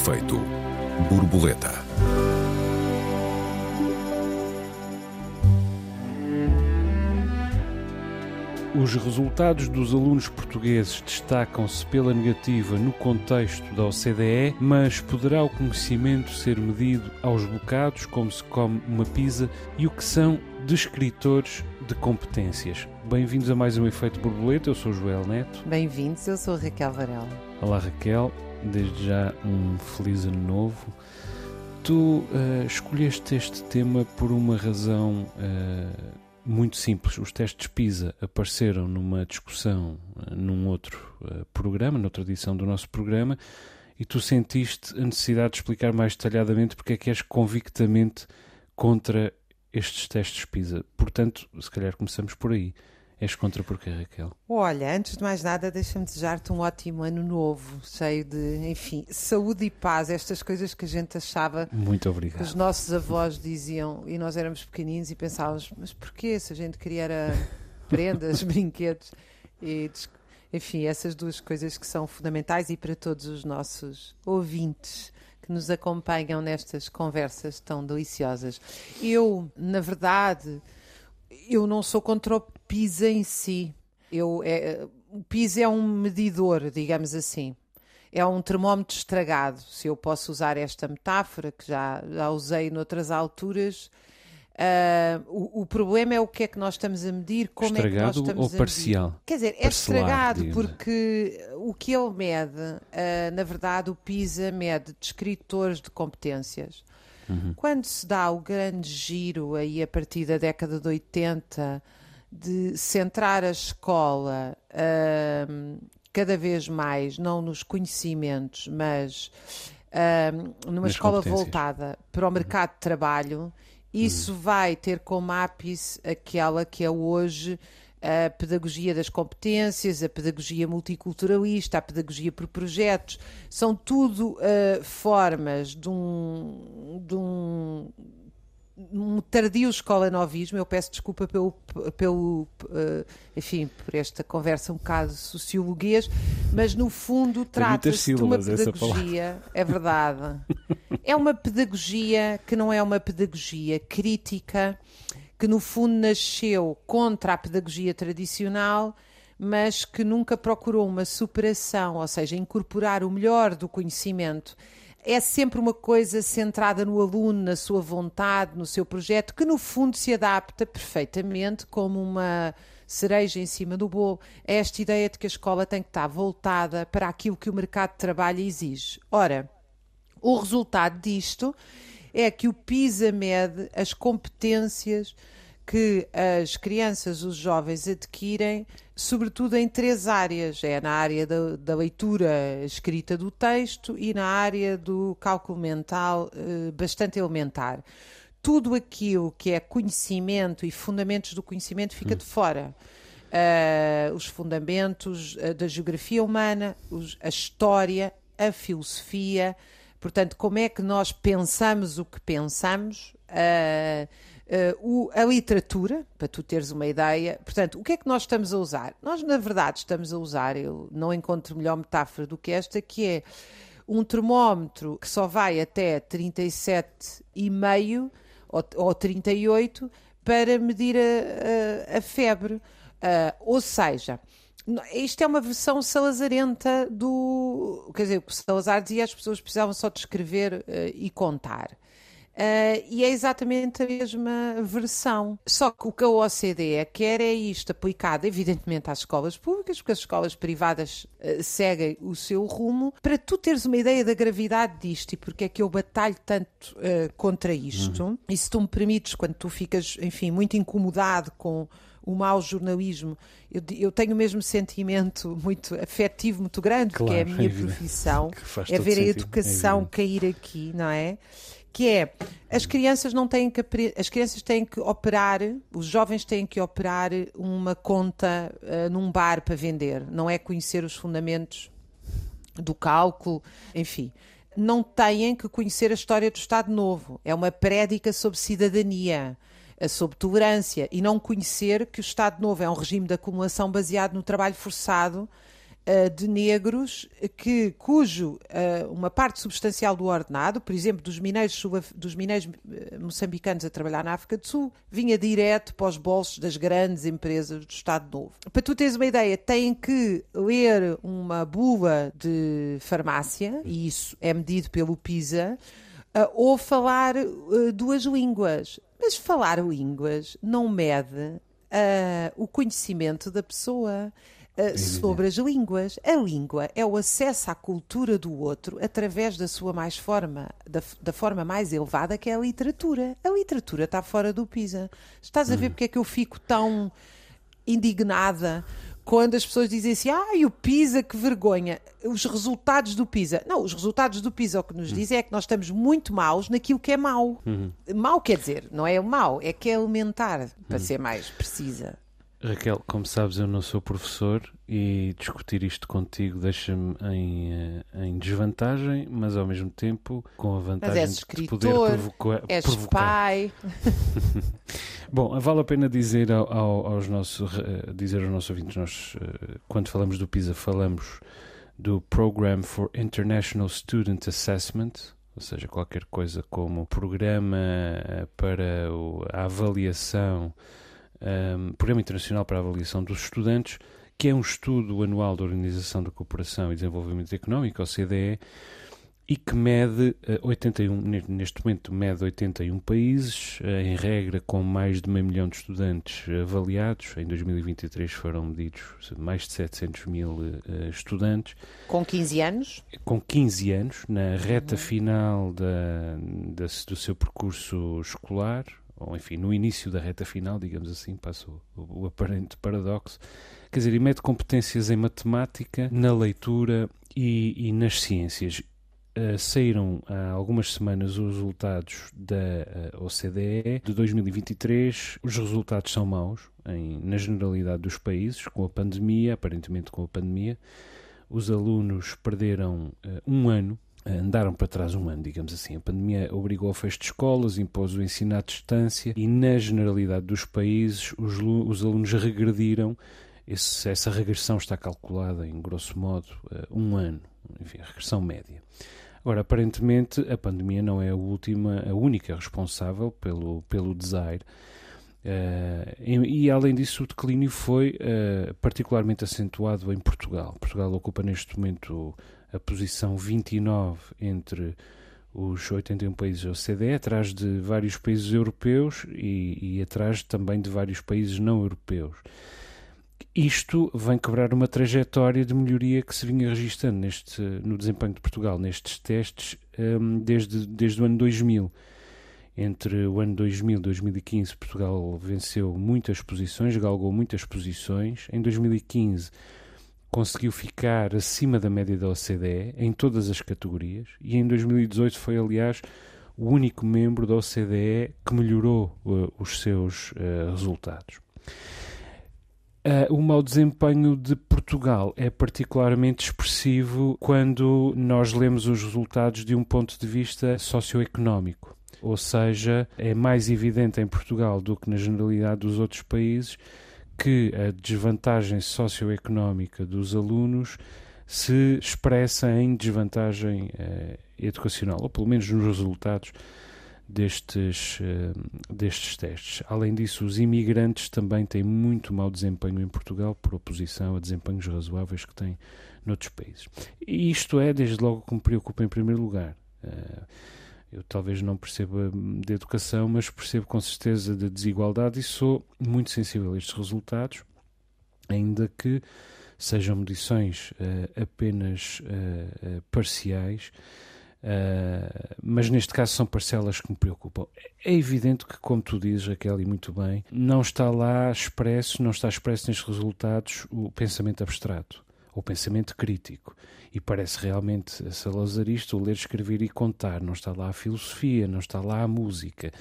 efeito borboleta. Os resultados dos alunos portugueses destacam-se pela negativa no contexto da OCDE, mas poderá o conhecimento ser medido aos bocados, como se come uma pizza, e o que são descritores de competências. Bem-vindos a mais um Efeito Borboleta, eu sou o Joel Neto. Bem-vindos, eu sou a Raquel Varela. Olá Raquel, desde já um feliz ano novo. Tu uh, escolheste este tema por uma razão uh, muito simples. Os testes PISA apareceram numa discussão uh, num outro programa, noutra edição do nosso programa, e tu sentiste a necessidade de explicar mais detalhadamente porque é que és convictamente contra estes testes PISA. Portanto, se calhar começamos por aí. És contra porquê, Raquel? Olha, antes de mais nada, deixa-me desejar-te um ótimo ano novo, cheio de, enfim, saúde e paz, estas coisas que a gente achava. Muito obrigado. Que os nossos avós diziam, e nós éramos pequeninos e pensávamos, mas porquê se a gente queria era prendas, brinquedos e enfim, essas duas coisas que são fundamentais e para todos os nossos ouvintes que nos acompanham nestas conversas tão deliciosas. Eu, na verdade, eu não sou contra o PISA em si. Eu, é, o PISA é um medidor, digamos assim. É um termómetro estragado, se eu posso usar esta metáfora, que já, já usei noutras alturas. Uh, o, o, problema é o que é que nós estamos a medir, como estragado é que nós estamos ou parcial? Quer dizer, é estragado porque o que ele mede, uh, na verdade, o PISA mede descritores de competências. Uhum. Quando se dá o grande giro aí a partir da década de 80 de centrar a escola uh, cada vez mais, não nos conhecimentos, mas uh, numa Nas escola voltada para o mercado de trabalho, isso uhum. vai ter como ápice aquela que é hoje a pedagogia das competências, a pedagogia multiculturalista, a pedagogia por projetos, são tudo uh, formas de um, de um, um tardio escola-novismo. Eu peço desculpa pelo, pelo uh, enfim, por esta conversa um bocado sociologuês, mas no fundo trata-se de uma pedagogia, é verdade, é uma pedagogia que não é uma pedagogia crítica que no fundo nasceu contra a pedagogia tradicional, mas que nunca procurou uma superação, ou seja, incorporar o melhor do conhecimento. É sempre uma coisa centrada no aluno, na sua vontade, no seu projeto, que no fundo se adapta perfeitamente como uma cereja em cima do bolo a esta ideia de que a escola tem que estar voltada para aquilo que o mercado de trabalho exige. Ora, o resultado disto é que o PISA mede as competências que as crianças, os jovens adquirem, sobretudo em três áreas: é na área da, da leitura escrita do texto e na área do cálculo mental, eh, bastante elementar. Tudo aquilo que é conhecimento e fundamentos do conhecimento fica hum. de fora. Uh, os fundamentos uh, da geografia humana, os, a história, a filosofia, Portanto, como é que nós pensamos o que pensamos? Uh, uh, o, a literatura, para tu teres uma ideia. Portanto, o que é que nós estamos a usar? Nós, na verdade, estamos a usar, eu não encontro melhor metáfora do que esta, que é um termómetro que só vai até 37,5 ou, ou 38 para medir a, a, a febre. Uh, ou seja, isto é uma versão salazarenta do. Quer dizer, o que Salazar dizia, as pessoas precisavam só de uh, e contar. Uh, e é exatamente a mesma versão. Só que o que a OCDE quer é isto aplicado, evidentemente, às escolas públicas, porque as escolas privadas uh, seguem o seu rumo, para tu teres uma ideia da gravidade disto e porque é que eu batalho tanto uh, contra isto. Uhum. E se tu me permites, quando tu ficas, enfim, muito incomodado com o mau jornalismo. Eu, eu, tenho o mesmo sentimento muito afetivo, muito grande, claro, que é a minha é profissão, é ver a sentido, educação é cair aqui, não é? Que é as crianças não têm que as crianças têm que operar, os jovens têm que operar uma conta uh, num bar para vender, não é conhecer os fundamentos do cálculo, enfim não têm que conhecer a história do Estado Novo. É uma prédica sobre cidadania sobre tolerância e não conhecer que o Estado Novo é um regime de acumulação baseado no trabalho forçado de negros que, cujo uh, uma parte substancial do ordenado, por exemplo, dos mineiros, dos mineiros moçambicanos a trabalhar na África do Sul, vinha direto para os bolsos das grandes empresas do Estado Novo. Para tu teres uma ideia, têm que ler uma bula de farmácia, e isso é medido pelo PISA, ou falar duas línguas. Mas falar línguas não mede uh, o conhecimento da pessoa. Uh, sobre as línguas. A língua é o acesso à cultura do outro através da sua mais forma, da, da forma mais elevada que é a literatura. A literatura está fora do PISA. Estás a ver hum. porque é que eu fico tão indignada quando as pessoas dizem assim, ah, o PISA, que vergonha, os resultados do PISA. Não, os resultados do PISA o que nos dizem é que nós estamos muito maus naquilo que é mau. Uhum. Mau quer dizer, não é o mau, é que é elementar, para uhum. ser mais precisa. Raquel, como sabes, eu não sou professor e discutir isto contigo deixa-me em, eh, em desvantagem, mas ao mesmo tempo com a vantagem de poder provocar. És provocar. pai. Bom, vale a pena dizer ao, aos nossos, uh, dizer aos nossos ouvintes, nós, uh, quando falamos do PISA, falamos do Program for International Student Assessment, ou seja, qualquer coisa como programa para a avaliação um, Programa Internacional para a Avaliação dos Estudantes, que é um estudo anual da Organização da Cooperação e Desenvolvimento Económico, OCDE, e que mede 81, eh, neste momento mede 81 países, eh, em regra com mais de meio milhão de estudantes avaliados. Em 2023 foram medidos mais de 700 mil uh, estudantes. Com 15 anos? Com 15 anos, na reta uhum. final da, da, do seu percurso escolar, ou enfim, no início da reta final, digamos assim, passa o, o, aparente paradoxo, quer dizer, e mete competências em matemática, na leitura e, e nas ciências. Uh, saíram há algumas semanas os resultados da uh, OCDE de 2023. Os resultados são maus em, na generalidade dos países, com a pandemia, aparentemente com a pandemia. Os alunos perderam uh, um ano andaram para trás um ano, digamos assim. A pandemia obrigou ao fecho de escolas, impôs o ensino à distância e, na generalidade dos países, os, os alunos regrediram. Esse, essa regressão está calculada, em grosso modo, um ano, enfim, a regressão média. Agora, aparentemente, a pandemia não é a última, a única responsável pelo, pelo desaire. Uh, e, e, além disso, o declínio foi uh, particularmente acentuado em Portugal. Portugal ocupa neste momento a posição 29 entre os 81 países da OCDE, atrás de vários países europeus e, e atrás também de vários países não europeus. Isto vem quebrar uma trajetória de melhoria que se vinha registrando neste, no desempenho de Portugal nestes testes um, desde, desde o ano 2000. Entre o ano 2000 e 2015, Portugal venceu muitas posições, galgou muitas posições. Em 2015, conseguiu ficar acima da média da OCDE em todas as categorias e em 2018 foi, aliás, o único membro da OCDE que melhorou uh, os seus uh, resultados. Uh, o mau desempenho de Portugal é particularmente expressivo quando nós lemos os resultados de um ponto de vista socioeconómico. Ou seja, é mais evidente em Portugal do que na generalidade dos outros países que a desvantagem socioeconómica dos alunos se expressa em desvantagem eh, educacional, ou pelo menos nos resultados destes, eh, destes testes. Além disso, os imigrantes também têm muito mau desempenho em Portugal, por oposição a desempenhos razoáveis que têm noutros países. E isto é, desde logo, que me preocupa em primeiro lugar. Eh, eu talvez não perceba de educação, mas percebo com certeza de desigualdade e sou muito sensível a estes resultados, ainda que sejam medições uh, apenas uh, uh, parciais, mas neste caso são parcelas que me preocupam. É evidente que, como tu dizes, Raquel, e muito bem, não está lá expresso, não está expresso nestes resultados o pensamento abstrato, o pensamento crítico e parece realmente salazarista o ler, escrever e contar. Não está lá a filosofia, não está lá a música.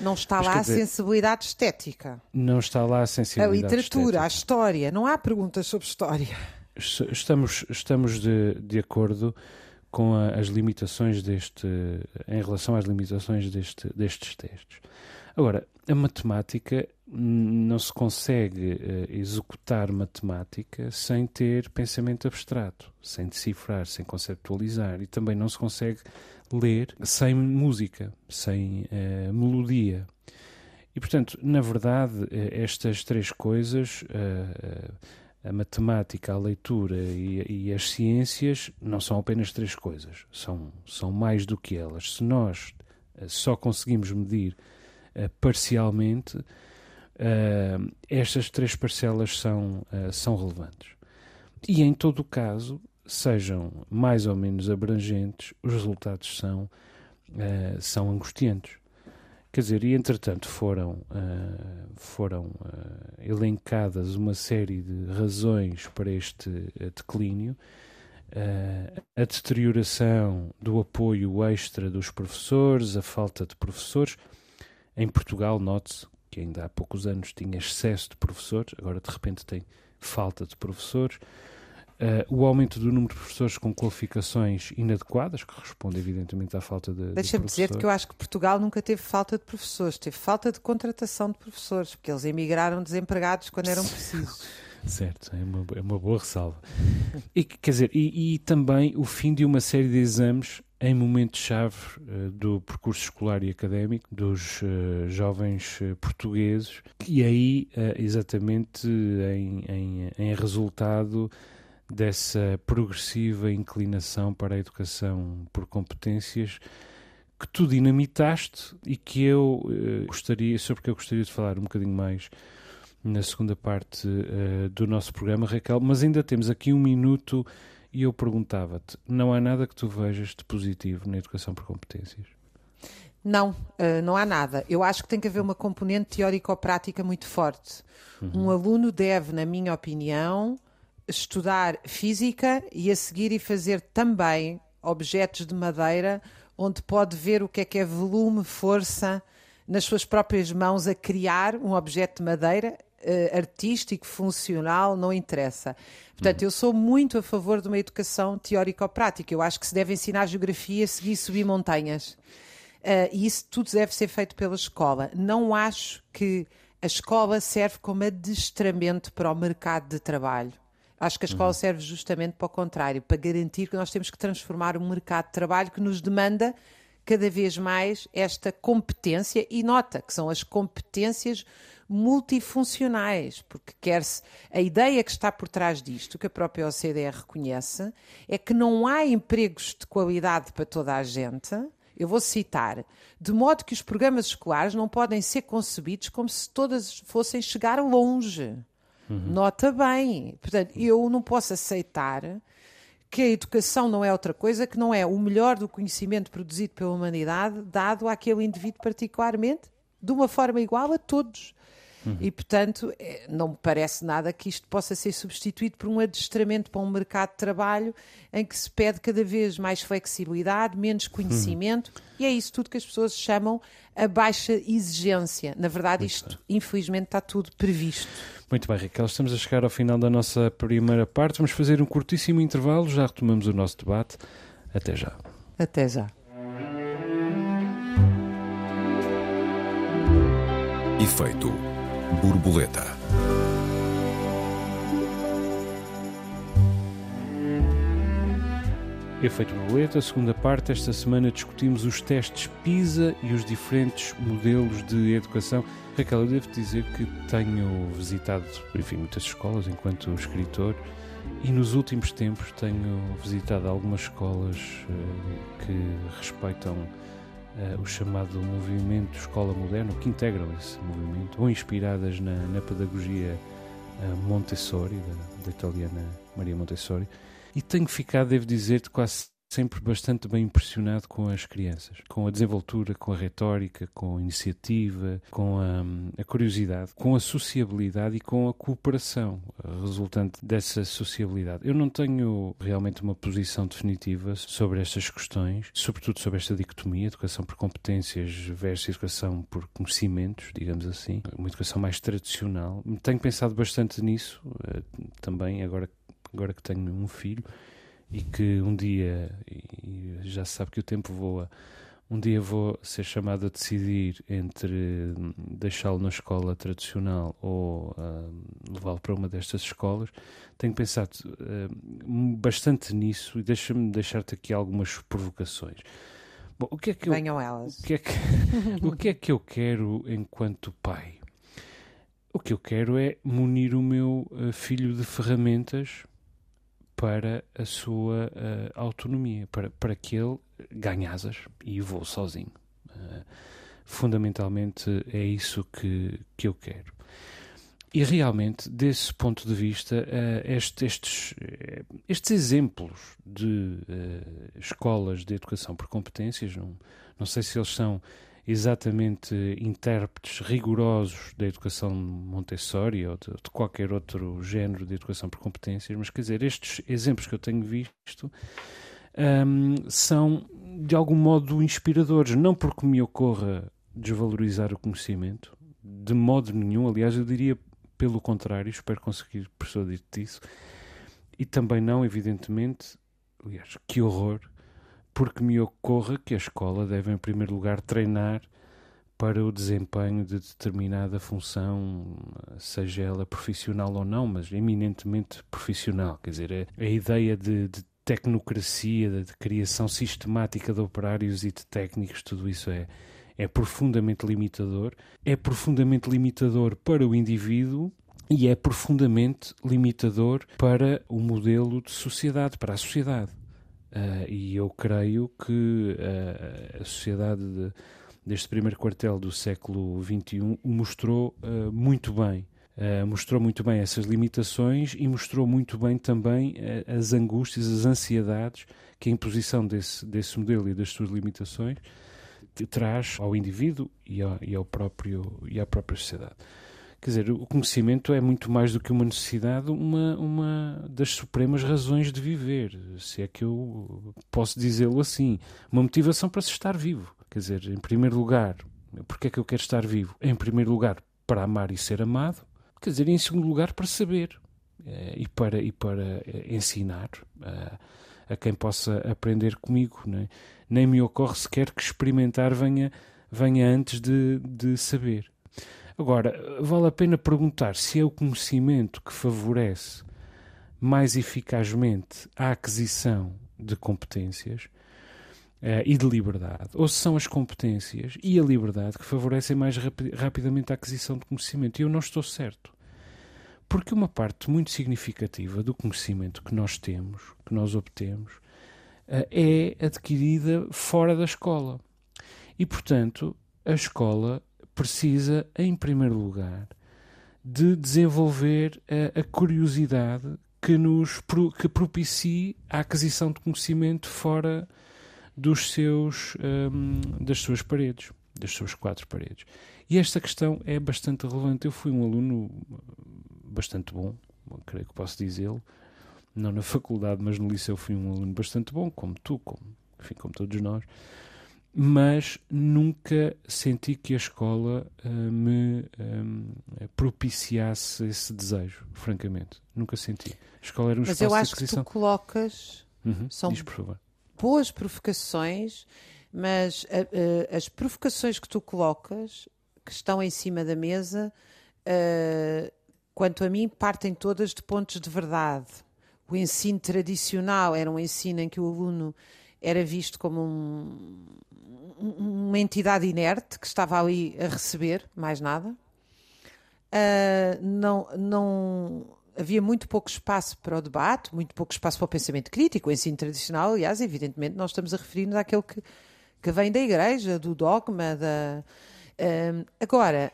Não está Mas, lá a dizer, sensibilidade estética. Não está lá a sensibilidade A literatura, estética. a história. Não há perguntas sobre história. Estamos, estamos de, de acordo com a, as limitações deste, em relação às limitações deste, destes testes. Agora, a matemática não se consegue uh, executar matemática sem ter pensamento abstrato, sem decifrar, sem conceptualizar e também não se consegue ler sem música, sem uh, melodia. E portanto, na verdade, uh, estas três coisas, a matemática, a leitura e, e, as ciências, não são apenas três coisas, são, são mais do que elas. Se nós só conseguimos medir parcialmente, uh, estas três parcelas são, uh, são relevantes. E em todo o caso, sejam mais ou menos abrangentes, os resultados são, uh, são angustiantes. Quer dizer, e entretanto foram, foram elencadas uma série de razões para este declínio. Uh, a deterioração do apoio extra dos professores, a falta de professores. Em Portugal, note-se que ainda há poucos anos tinha excesso de professores, agora de repente tem falta de professores. Uh, o aumento do número de professores com qualificações inadequadas, que responde evidentemente à falta de. Deixa-me de dizer-te que eu acho que Portugal nunca teve falta de professores, teve falta de contratação de professores, porque eles emigraram desempregados quando eram precisos. Certo, é uma, é uma boa ressalva. E, quer dizer, e, e, também o fim de uma série de exames em momentos-chave uh, do percurso escolar e académico dos uh, jovens uh, portugueses, e aí, exatamente em, em, em, resultado dessa progressiva inclinação para a educação por competências que tu dinamitaste e que eu gostaria, sobre que eu gostaria de falar um bocadinho mais na segunda parte do nosso programa, Raquel, mas ainda temos aqui um minuto e eu perguntava-te: não há nada que tu vejas de positivo na educação por competências? Não, eh, não há nada. Eu acho que tem que haver uma componente teórico-prática muito forte. Uhum. Um aluno deve, na minha opinião, estudar física e a seguir e fazer também objetos de madeira, onde pode ver o que é que é volume, força, nas suas próprias mãos a criar um objeto de madeira uh, artístico, funcional, não interessa. Portanto, eu sou muito a favor de uma educação teórico-prática. Eu acho que se deve ensinar geografia, seguir subir montanhas. Uh, e isso tudo deve ser feito pela escola. Não acho que a escola serve como adestramento para o mercado de trabalho. Acho que a escola uhum. serve justamente para o contrário, para garantir que nós temos que transformar um mercado de trabalho que nos demanda cada vez mais esta competência, e nota que são as competências multifuncionais, porque quer-se a ideia que está por trás disto, que a própria OCDE reconhece, é que não há empregos de qualidade para toda a gente. Eu vou citar, de modo que os programas escolares não podem ser concebidos como se todas fossem chegar longe. Uhum. Nota bem. Portanto, eu não posso aceitar que a educação não é outra coisa que não é o melhor do conhecimento produzido pela humanidade dado àquele indivíduo particularmente, de uma forma igual a todos. Uhum. E, portanto, é, não me parece nada que isto possa ser substituído por um adestramento para um mercado de trabalho em que se pede cada vez mais flexibilidade, menos conhecimento, uhum. e é isso tudo que as pessoas chamam a baixa exigência. Na verdade, isto, bem. infelizmente, está tudo previsto. Muito bem, Raquel, estamos a chegar ao final da nossa primeira parte. Vamos fazer um curtíssimo intervalo, já retomamos o nosso debate. Até já. Até já. Efeito borboleta. Efeito borboleta, segunda parte. Esta semana discutimos os testes PISA e os diferentes modelos de educação. Raquel, eu devo dizer que tenho visitado, enfim, muitas escolas enquanto escritor e nos últimos tempos tenho visitado algumas escolas uh, que respeitam uh, o chamado movimento Escola Moderna, que integram esse movimento, ou inspiradas na, na pedagogia uh, Montessori, da, da italiana Maria Montessori, e tenho ficado, devo dizer-te, quase sempre bastante bem impressionado com as crianças, com a desenvoltura, com a retórica, com a iniciativa, com a, a curiosidade, com a sociabilidade e com a cooperação resultante dessa sociabilidade. Eu não tenho realmente uma posição definitiva sobre estas questões, sobretudo sobre esta dicotomia, educação por competências versus educação por conhecimentos, digamos assim, uma educação mais tradicional. Tenho pensado bastante nisso eh, também, agora, agora que tenho um filho e que um dia, e já se sabe que o tempo voa, um dia vou ser chamado a decidir entre hum, deixá-lo na escola tradicional ou uh, levá-lo para uma destas escolas, tenho pensado uh, bastante nisso e deixa-me deixar-te aqui algumas provocações. Bom, o que é que eu, Venham elas. O que, é que, o que é que eu quero enquanto pai? O que eu quero é munir o meu uh, filho de ferramentas para a sua uh, autonomia, para, para que ele ganhe asas e voe sozinho. Uh, fundamentalmente é isso que, que eu quero. E realmente, desse ponto de vista, uh, este, estes, estes exemplos de escolas de educação por competências, não, não sei se eles são exatamente intérpretes rigorosos da educação Montessori ou de, de, qualquer outro género de educação por competências, mas quer dizer, estes exemplos que eu tenho visto um, são de algum modo inspiradores, não porque me ocorra desvalorizar o conhecimento, de modo nenhum, aliás, eu diria pelo contrário, espero conseguir persuadir-te disso, e também não, evidentemente, aliás, que horror porque me ocorra que a escola deve, em primeiro lugar, treinar para o desempenho de determinada função, seja ela profissional ou não, mas eminentemente profissional. Quer dizer, a, a ideia de, de tecnocracia, de, de, criação sistemática de operários e de técnicos, tudo isso é, é profundamente limitador. É profundamente limitador para o indivíduo e é profundamente limitador para o modelo de sociedade, para a sociedade. Uh, e eu creio que uh, a sociedade de, deste primeiro quartel do século XXI mostrou uh, muito bem. mostrou muito bem essas limitações e mostrou muito bem também as angústias, as ansiedades que a imposição desse, desse modelo e das suas limitações traz ao indivíduo e, ao, e, ao próprio, e à própria sociedade. Quer dizer, o conhecimento é muito mais do que uma necessidade, uma, uma das supremas razões de viver, se é que eu posso dizê-lo assim. Uma motivação para se estar vivo. Quer dizer, em primeiro lugar, porque é que eu quero estar vivo? Em primeiro lugar, para amar e ser amado. Quer dizer, em segundo lugar, para saber eh, e, para, e para eh, ensinar a, a quem possa aprender comigo. É? Nem me ocorre sequer que experimentar venha, venha antes de, de saber. Agora, vale a pena perguntar se é o conhecimento que favorece mais eficazmente a aquisição de competências uh, e de liberdade, ou se são as competências e a liberdade que favorecem mais rapi rapidamente a aquisição de conhecimento. E eu não estou certo. Porque uma parte muito significativa do conhecimento que nós temos, que nós obtemos, uh, é adquirida fora da escola. E, portanto, a escola precisa, em primeiro lugar, de desenvolver a, a curiosidade que nos que propicie a aquisição de conhecimento fora dos seus um, das suas paredes, das suas quatro paredes. E esta questão é bastante relevante. Eu fui um aluno bastante bom, creio que posso dizê-lo, não na faculdade, mas no liceu fui um aluno bastante bom, como tu, como, enfim, como todos nós mas nunca senti que a escola uh, me um, propiciasse esse desejo, francamente. Nunca senti. A escola era um mas espaço eu acho que tu colocas uhum. são Diz, por favor. boas provocações, mas uh, uh, as provocações que tu colocas, que estão em cima da mesa, quanto a mim, partem todas de pontos de verdade. O ensino tradicional era um ensino em que o aluno era visto como um, uma entidade inerte que estava ali a receber, mais nada. Uh, não, não havia muito pouco espaço para o debate, muito pouco espaço para o pensamento crítico. O ensino tradicional, aliás, evidentemente, nós estamos a referir-nos àquele que, que vem da igreja, do dogma. Da, uh, agora,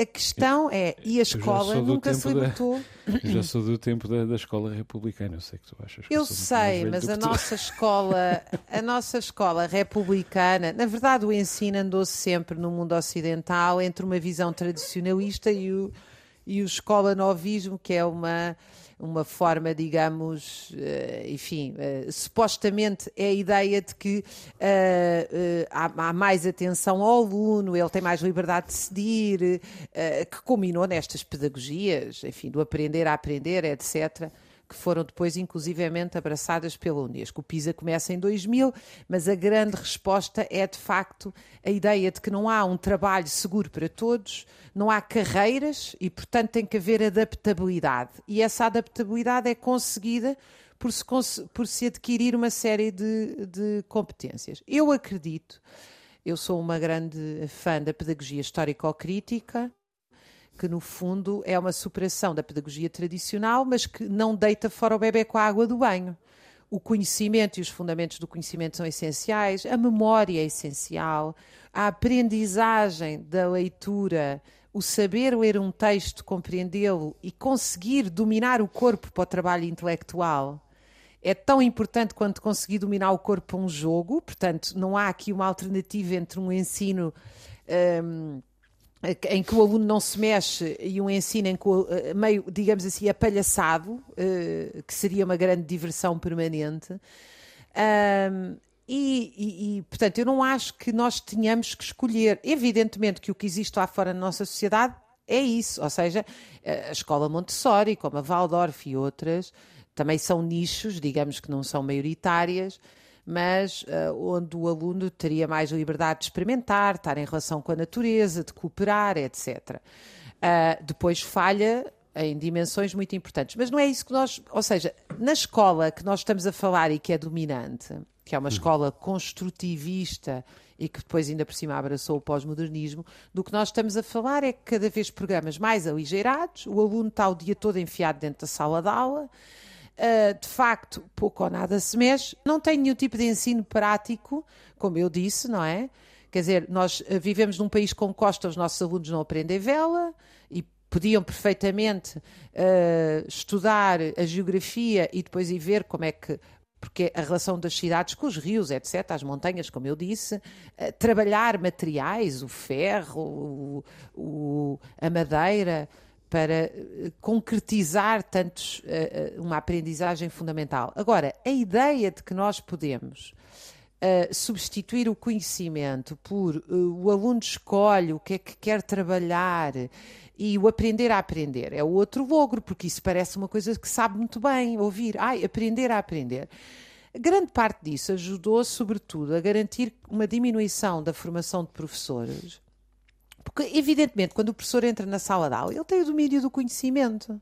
a questão é, e a escola nunca se libertou. Da, eu já sou do tempo da, da escola republicana, eu sei que tu achas que eu, eu sei, mas a nossa escola, a nossa escola republicana, na verdade o ensino andou -se sempre no mundo ocidental entre uma visão tradicionalista e o, e o escola novismo, que é uma uma forma, digamos, uh, enfim, uh, supostamente é a ideia de que há, há, mais atenção ao aluno, ele tem mais liberdade de decidir, que culminou nestas pedagogias, enfim, do aprender a aprender, etc. que foram depois inclusivamente abraçadas pela Unesco. O PISA começa em 2000, mas a grande resposta é de facto a ideia de que não há um trabalho seguro para todos, não há carreiras e, portanto, tem que haver adaptabilidade. E essa adaptabilidade é conseguida por se, por se adquirir uma série de, de competências. Eu acredito, eu sou uma grande fã da pedagogia histórico-crítica, que no fundo é uma superação da pedagogia tradicional, mas que não deita fora o bebê com a água do banho. O conhecimento e os fundamentos do conhecimento são essenciais, a memória é essencial, a aprendizagem da leitura, o saber ler um texto, compreendê-lo e conseguir dominar o corpo para o trabalho intelectual é tão importante quanto conseguir dominar o corpo para um jogo, portanto, não há aqui uma alternativa entre um ensino. Um, em que o aluno não se mexe e um ensino em que eh, meio, digamos assim, apalhaçado, uh, que seria uma grande diversão permanente. Um, e, e, e, portanto, eu não acho que nós tenhamos que escolher. Evidentemente que o que existe lá fora na nossa sociedade é isso, ou seja, a escola Montessori, como a Waldorf e outras, também são nichos, digamos que não são maioritárias, mas uh, onde o aluno teria mais liberdade de experimentar, estar em relação com a natureza, de cooperar, etc. Uh, eh, depois falha em dimensões muito importantes. Mas não é isso que nós. Ou seja, na escola que nós estamos a falar e que é dominante, que é uma uhum. escola construtivista e que depois ainda por cima abraçou o pós-modernismo, do que nós estamos a falar é que cada vez programas mais aligeirados, o aluno está o dia todo enfiado dentro da sala de aula, de facto, pouco ou nada se mexe, não tem nenhum tipo de ensino prático, como eu disse, não é? Quer dizer, nós uh, vivemos num país com costa, os nossos alunos não aprendem vela e podiam perfeitamente uh, estudar a geografia e depois ir ver como é que porque a relação das cidades com os rios, etc., as montanhas, como eu disse, trabalhar materiais, o ferro, o, o, a madeira, para eh, concretizar tantos, uh, uma aprendizagem fundamental. Agora, a ideia de que nós podemos uh, substituir o conhecimento por uh, o aluno escolhe o que é que quer trabalhar e o aprender a aprender é o outro logro, porque isso parece uma coisa que sabe muito bem ouvir. Ai, aprender a aprender. Grande parte disso ajudou, sobretudo, a garantir uma diminuição da formação de professores porque, evidentemente, quando o professor entra na sala de aula, ele tem o domínio do conhecimento.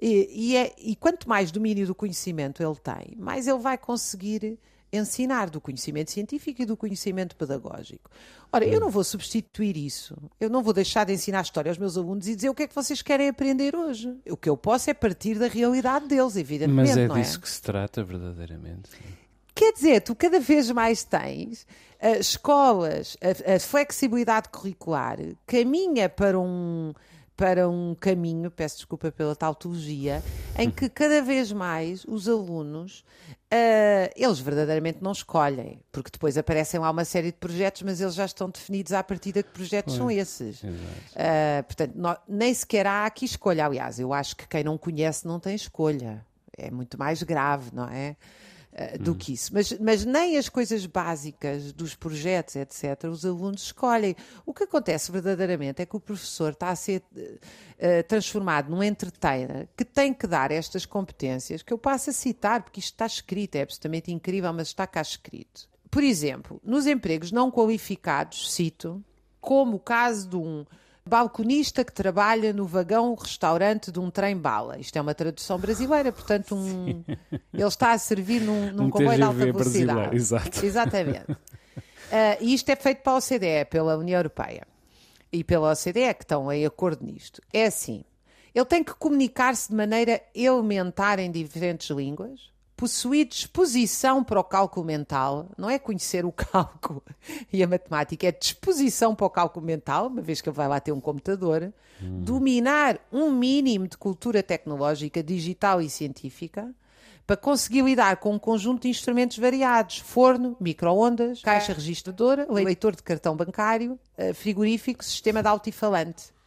E, e, é, e quanto mais domínio do conhecimento ele tem, mais ele vai conseguir ensinar do conhecimento científico e do conhecimento pedagógico. Ora, eu não vou substituir isso. Eu não vou deixar de ensinar história aos meus alunos e dizer o que é que vocês querem aprender hoje. O que eu posso é partir da realidade deles, evidentemente. Mas é não disso é? que se trata verdadeiramente. Quer dizer, tu cada vez mais tens uh, escolas, a, a, flexibilidade curricular caminha para um, para um caminho, peço desculpa pela tautologia, em que cada vez mais os alunos, uh, eles verdadeiramente não escolhem, porque depois aparecem lá uma série de projetos, mas eles já estão definidos à partida que projetos são esses. Uh, portanto, não, nem sequer há aqui escolha. Aliás, eu acho que quem não conhece não tem escolha. É muito mais grave, não é? Eh, do hum. que isso. Mas, mas nem as coisas básicas dos projetos, etc., os alunos escolhem. O que acontece verdadeiramente é que o professor está a ser uh, transformado num entertainer que tem que dar estas competências, que eu passo a citar, porque isto está escrito, é absolutamente incrível, mas está cá escrito. Por exemplo, nos empregos não qualificados, cito, como o caso de um balconista que trabalha no vagão restaurante de um trem-bala. Isto é uma tradução brasileira, portanto, um... ele está a servir num, num um comboio de alta velocidade. Exato. Exatamente. Uh, e isto é feito pela OCDE, pela União Europeia e pela OCDE, que estão em acordo nisto. É assim: ele tem que comunicar-se de maneira elementar em diferentes línguas, possuir disposição para o cálculo mental, não é conhecer o cálculo e a matemática, é disposição para o cálculo mental, uma vez que ele vai lá ter um computador, hum. dominar um mínimo de cultura tecnológica, digital e científica, para conseguir lidar com um conjunto de instrumentos variados: forno, microondas, caixa registradora, leitor de cartão bancário, eh, frigorífico, sistema de altifalante.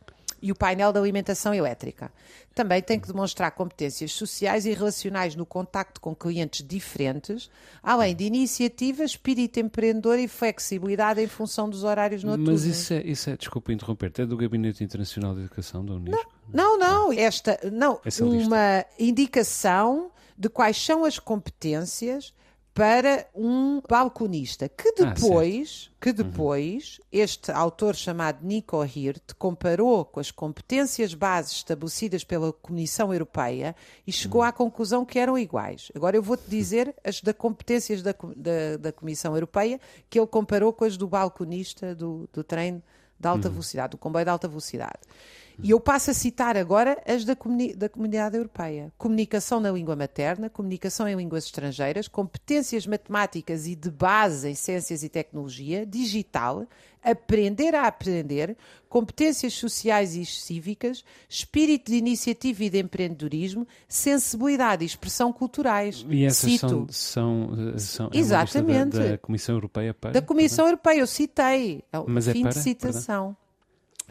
E o painel de alimentação elétrica. Também tem que demonstrar competências sociais e relacionais no contacto com clientes diferentes, além de iniciativa, espírito empreendedor e flexibilidade em função dos horários noturnos. Mas isso é, isso é desculpa interromper, é do Gabinete Internacional de Educação da Unesco? Não, não, não esta, não, uma indicação de quais são as competências para um balconista que ah, depois, ah, que depois uhum. este autor chamado Nico Hirt comparou com as competências bases estabelecidas pela Comissão Europeia e chegou uhum. à conclusão que eram iguais. Agora eu vou-te dizer as da competências da, da, da, Comissão Europeia que ele comparou com as do balconista do, do trem de alta uhum. velocidade, do comboio de alta velocidade. E eu passo a citar agora as da, comuni da Comunidade Europeia: comunicação na língua materna, comunicação em línguas estrangeiras, competências matemáticas e de base em ciências e tecnologia, digital, aprender a aprender, competências sociais e cívicas, espírito de iniciativa e de empreendedorismo, sensibilidade e expressão culturais. E essas Cito. são, são, são é Exatamente. Da, da, Comissão Europeia para? Da Comissão Europeia, eu citei. É Mas é fim é para? de citação. Perdão?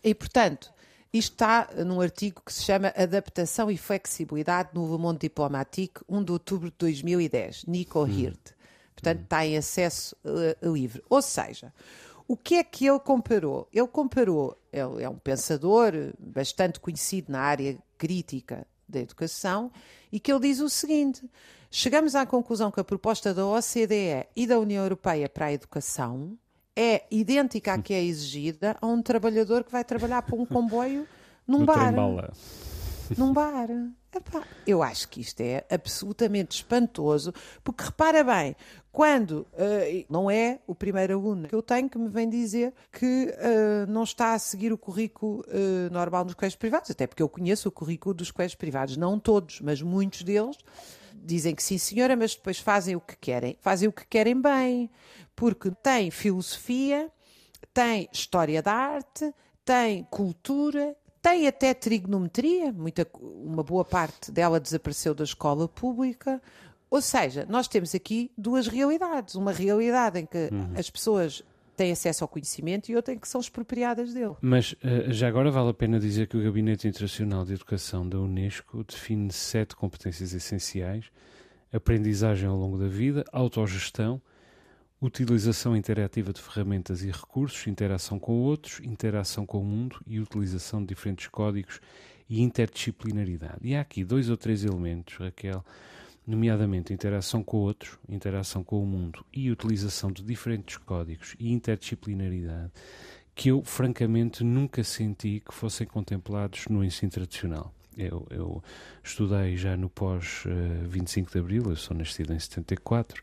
E, portanto, isto está num artigo que se chama Adaptação e Flexibilidade no Le Monde Diplomatique, 1 de outubro de 2010, Nico hum. Hirt. Portanto, hum. está em acesso uh, livre. Ou seja, o que é que ele comparou? Ele comparou, ele é um pensador bastante conhecido na área crítica da educação, e que ele diz o seguinte: chegamos à conclusão que a proposta da OCDE e da União Europeia para a educação é idêntica à que é exigida a um trabalhador que vai trabalhar para um comboio num bar. Num bar. Epá, eu acho que isto é absolutamente espantoso, porque repara bem, quando uh, não é o primeiro aluno que eu tenho que me vem dizer que uh, não está a seguir o currículo uh, normal nos colégios privados, até porque eu conheço o currículo dos colégios privados, não todos, mas muitos deles dizem que sim, senhora, mas depois fazem o que querem. Fazem o que querem bem, porque tem filosofia, tem história da arte, tem cultura, tem até trigonometria, muita, uma boa parte dela desapareceu da escola pública. Ou seja, nós temos aqui duas realidades. Uma realidade em que uhum. as pessoas têm acesso ao conhecimento e outra em que são expropriadas dele. Mas uh, já agora vale a pena dizer que o Gabinete Internacional de Educação da Unesco define sete competências essenciais: aprendizagem ao longo da vida, autogestão, utilização interativa de ferramentas e recursos, interação com outros, interação com o mundo e utilização de diferentes códigos e interdisciplinaridade. E há aqui dois ou três elementos, Raquel, nomeadamente interação com outros, interação com o mundo e utilização de diferentes códigos e interdisciplinaridade, que eu francamente nunca senti que fossem contemplados no ensino tradicional. Eu, eu estudei já no pós uh, 25 de Abril, eu sou nascido em 74,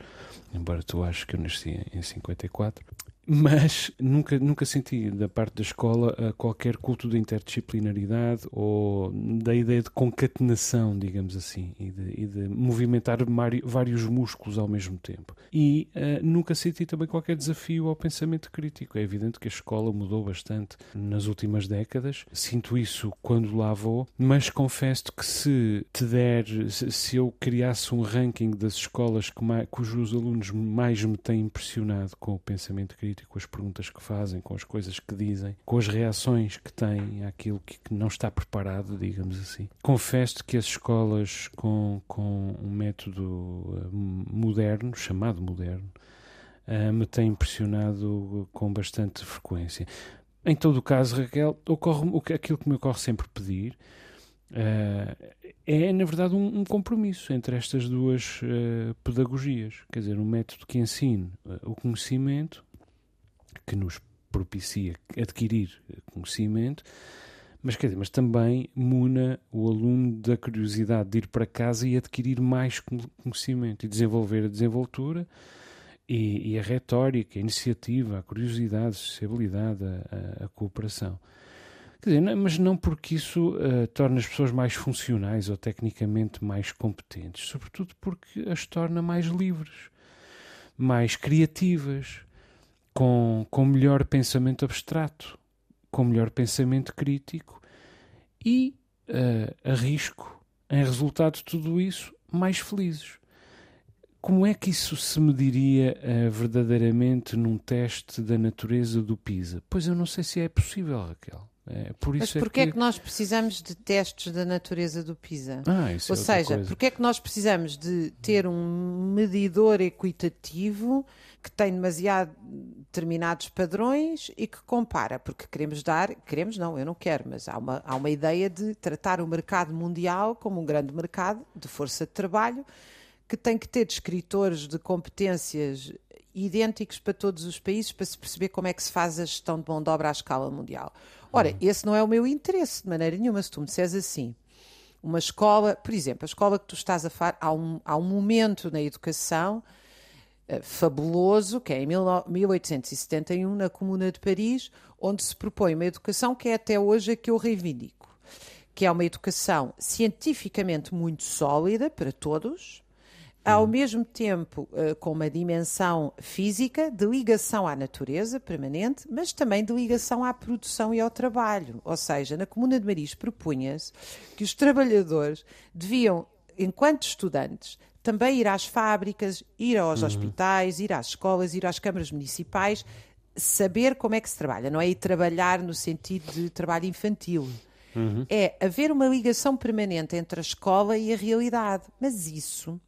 embora tu aches que eu nasci em 54, mas nunca, nunca senti da parte da escola uh, qualquer culto de interdisciplinaridade ou da ideia de concatenação, digamos assim, e de, e de movimentar vários músculos ao mesmo tempo. E uh, nunca senti também qualquer desafio ao pensamento crítico. É evidente que a escola mudou bastante nas últimas décadas, sinto isso quando lá vou, mas confesso que se te der, se eu criasse um ranking das escolas que mais, cujos alunos mais me têm impressionado com o pensamento crítico, com as perguntas que fazem, com as coisas que dizem, com as reações que têm àquilo que, que não está preparado, digamos assim. Confesso que as escolas com, com um método eh, moderno, chamado moderno, uh, me têm impressionado com bastante frequência. Em todo o caso, Raquel, ocorre, aquilo que me ocorre sempre pedir uh, é, na verdade, um, um, compromisso entre estas duas uh, pedagogias. Quer dizer, um método que ensine o conhecimento que nos propicia adquirir conhecimento, mas, quer dizer, mas também muna o aluno da curiosidade de ir para casa e adquirir mais conhecimento e desenvolver a desenvoltura e, e a retórica, a iniciativa, a curiosidade, a sociabilidade, a, a, cooperação. Quer dizer, mas não porque isso uh, torna as pessoas mais funcionais ou tecnicamente mais competentes, sobretudo porque as torna mais livres, mais criativas, com, com melhor pensamento abstrato, com melhor pensamento crítico e uh, arrisco, em resultado de tudo isso, mais felizes. Como é que isso se mediria uh, verdadeiramente num teste da natureza do PISA? Pois eu não sei se é possível, Raquel. É, por isso Mas é porquê é que... é que... nós precisamos de testes da natureza do PISA? Ah, isso Ou é seja, porquê é que nós precisamos de ter um medidor equitativo que tem demasiado determinados padrões e que compara? Porque queremos dar, queremos não, eu não quero, mas há uma, há uma ideia de tratar o mercado mundial como um grande mercado de força de trabalho que tem que ter descritores de competências idênticos para todos os países para se perceber como é que se faz a gestão de mão de obra à escala mundial. Ora, uhum. esse não é o meu interesse de maneira nenhuma. Se tu me disseres assim, uma escola, por exemplo, a escola que tu estás a falar, há um, há um momento na educação fabuloso, que é em 1871, na Comuna de Paris, onde se propõe uma educação que é até hoje a que eu reivindico, que é uma educação cientificamente muito sólida para todos, ao uhum. mesmo tempo uh, com uma dimensão física de ligação à natureza permanente, mas também de ligação à produção e ao trabalho. Ou seja, na Comuna de Maris propunha-se que os trabalhadores deviam, enquanto estudantes, também ir às fábricas, ir aos uhum. hospitais, ir às escolas, ir às câmaras municipais, saber como é que se trabalha. Não é ir trabalhar no sentido de trabalho infantil. Uhum. É haver uma ligação permanente entre a escola e a realidade. Mas isso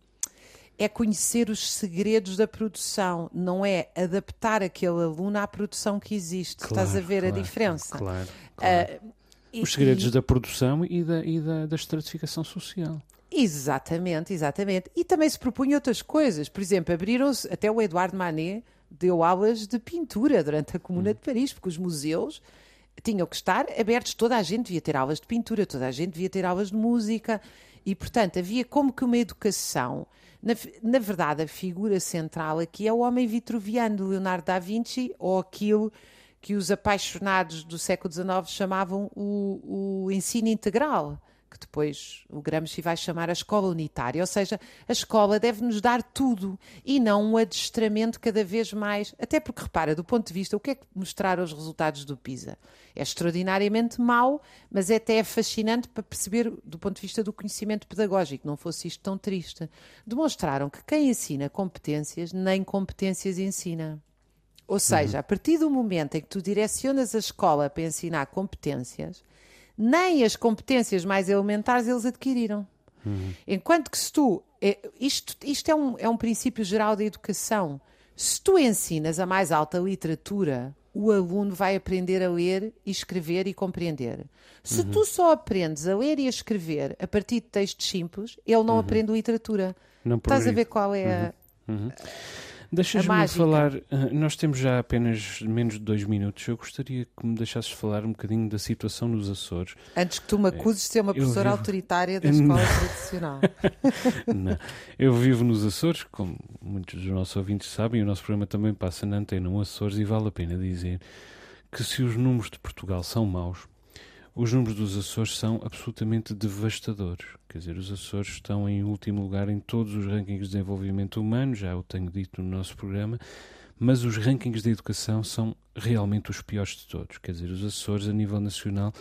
é conhecer os segredos da produção, não é adaptar aquele aluno à produção que existe. Claro, Estás a ver claro, a diferença? Claro. claro. Uh, os segredos e, da produção e da, e da, da estratificação social. Exatamente, exatamente. E também se propunha outras coisas. Por exemplo, abriram-se, até o Eduardo Manet deu aulas de pintura durante a Comuna hum. de Paris, porque os museus tinham que estar abertos. Toda a gente devia ter aulas de pintura, toda a gente devia ter aulas de música. E, portanto, havia como que uma educação na, na verdade, a figura central aqui é o homem vitruviano de Leonardo da Vinci, ou aquilo que os apaixonados do século XIX chamavam o, o ensino integral que depois o Gramsci vai chamar a escola unitária, ou seja, a escola deve nos dar tudo e não um adestramento cada vez mais. Até porque, repara, do ponto de vista, o que é que mostraram os resultados do PISA? É extraordinariamente mau, mas é até fascinante para perceber, do ponto de vista do conhecimento pedagógico, não fosse isto tão triste. Demonstraram que quem ensina competências, nem competências ensina. Ou seja, uhum. a partir do momento em que tu direcionas a escola para ensinar competências, nem as competências mais elementares eles adquiriram. Uhum. Enquanto que se tu. É, isto isto é, um, é um princípio geral da educação. Se tu ensinas a mais alta literatura, o aluno vai aprender a ler e escrever e compreender. Se uhum. tu só aprendes a ler e a escrever a partir de textos simples, ele não uhum. aprende literatura. Não Estás a ver qual é a. Uhum. Deixas-me falar, eh, nós temos já apenas menos de dois minutos. Eu gostaria que me deixasses falar um bocadinho da situação nos Açores. Antes que tu me acuses de ser uma professora vivo... autoritária da escola tradicional. Não. Eu vivo nos Açores, como muitos dos nossos ouvintes sabem, o nosso programa também passa na antena um Açores e vale a pena dizer que se os números de Portugal são maus, os números dos Açores são absolutamente devastadores. Quer dizer, os Açores estão em último lugar em todos os rankings de desenvolvimento humano, já o tenho dito no nosso programa, mas os rankings de educação são realmente os piores de todos. Quer dizer, os Açores, a nível nacional,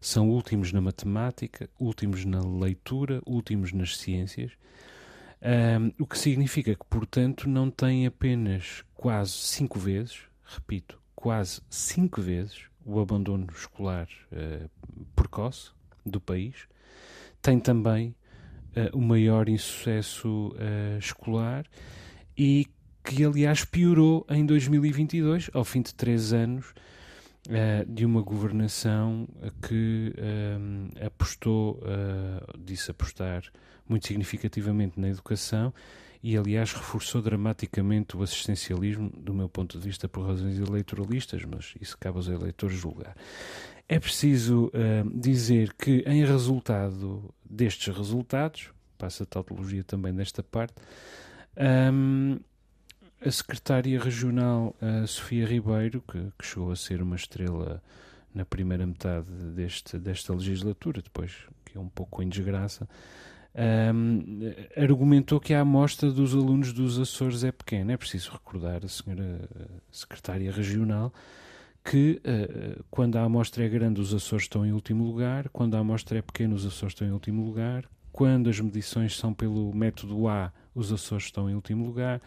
são últimos na matemática, últimos na leitura, últimos nas ciências. Um, o que significa que, portanto, não têm apenas quase cinco vezes, repito, quase cinco vezes o abandono escolar uh, precoce do país, tem também uh, o maior insucesso uh, escolar e que, aliás, piorou em 2022, ao fim de três anos de uma governação que apostou, disse apostar muito significativamente na educação e, aliás, reforçou dramaticamente o assistencialismo, do meu ponto de vista, por razões eleitoralistas, mas isso cabe aos eleitores julgar. É preciso uh, dizer que, em resultado destes resultados, passa a tautologia também desta parte, um, a secretária regional uh, Sofia Ribeiro, que, que, chegou a ser uma estrela na primeira metade deste, desta legislatura, depois que é um pouco em desgraça, um, argumentou que a amostra dos alunos dos Açores é pequena. É preciso recordar a senhora secretária regional que uh, quando a amostra é grande os Açores estão em último lugar, quando a amostra é pequena os Açores estão em último lugar, quando as medições são pelo método A os Açores estão em último lugar,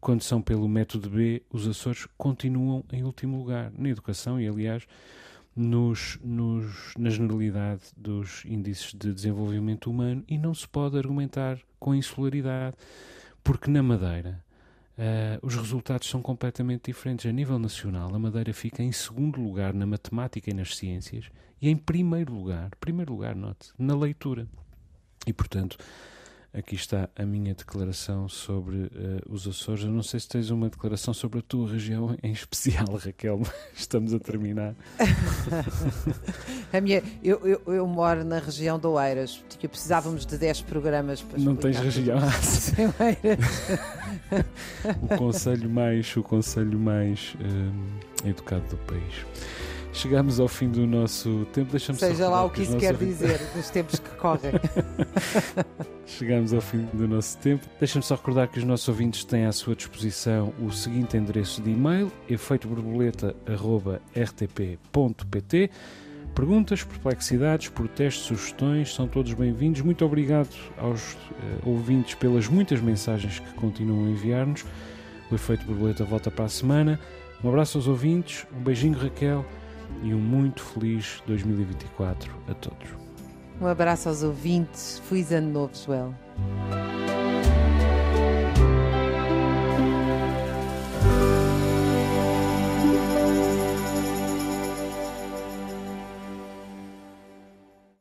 quando são pelo método B os Açores continuam em último lugar. Na educação e aliás nos, nos, na generalidade dos índices de desenvolvimento humano e não se pode argumentar com insularidade, porque na Madeira uh, os resultados são completamente diferentes. A nível nacional, a Madeira fica em segundo lugar na matemática e nas ciências e em primeiro lugar, primeiro lugar, note, na leitura. E portanto, Aqui está a minha declaração sobre uh, os Açores. Eu não sei se tens uma declaração sobre a tua região em especial, Raquel, estamos a terminar. a minha, eu, eu, eu, moro na região de Oeiras. Precisávamos de 10 programas para Não tens região? o conselho mais, o conselho mais uh, educado do país. Chegamos ao fim do nosso tempo. Deixa-me Seja lá o que isso quer dizer nos tempos que correm. Chegamos ao fim do nosso tempo. Deixa-me só recordar que os nossos ouvintes têm à sua disposição o seguinte endereço de e-mail: efeitoborboleta.rtp.pt. Perguntas, perplexidades, protestos, sugestões são todos bem-vindos. Muito obrigado aos uh, ouvintes pelas muitas mensagens que continuam a enviar-nos. O Efeito Borboleta volta para a semana. Um abraço aos ouvintes, um beijinho, Raquel e um muito feliz 2024 a todos. Um abraço aos ouvintes. Feliz ano novo, Joel.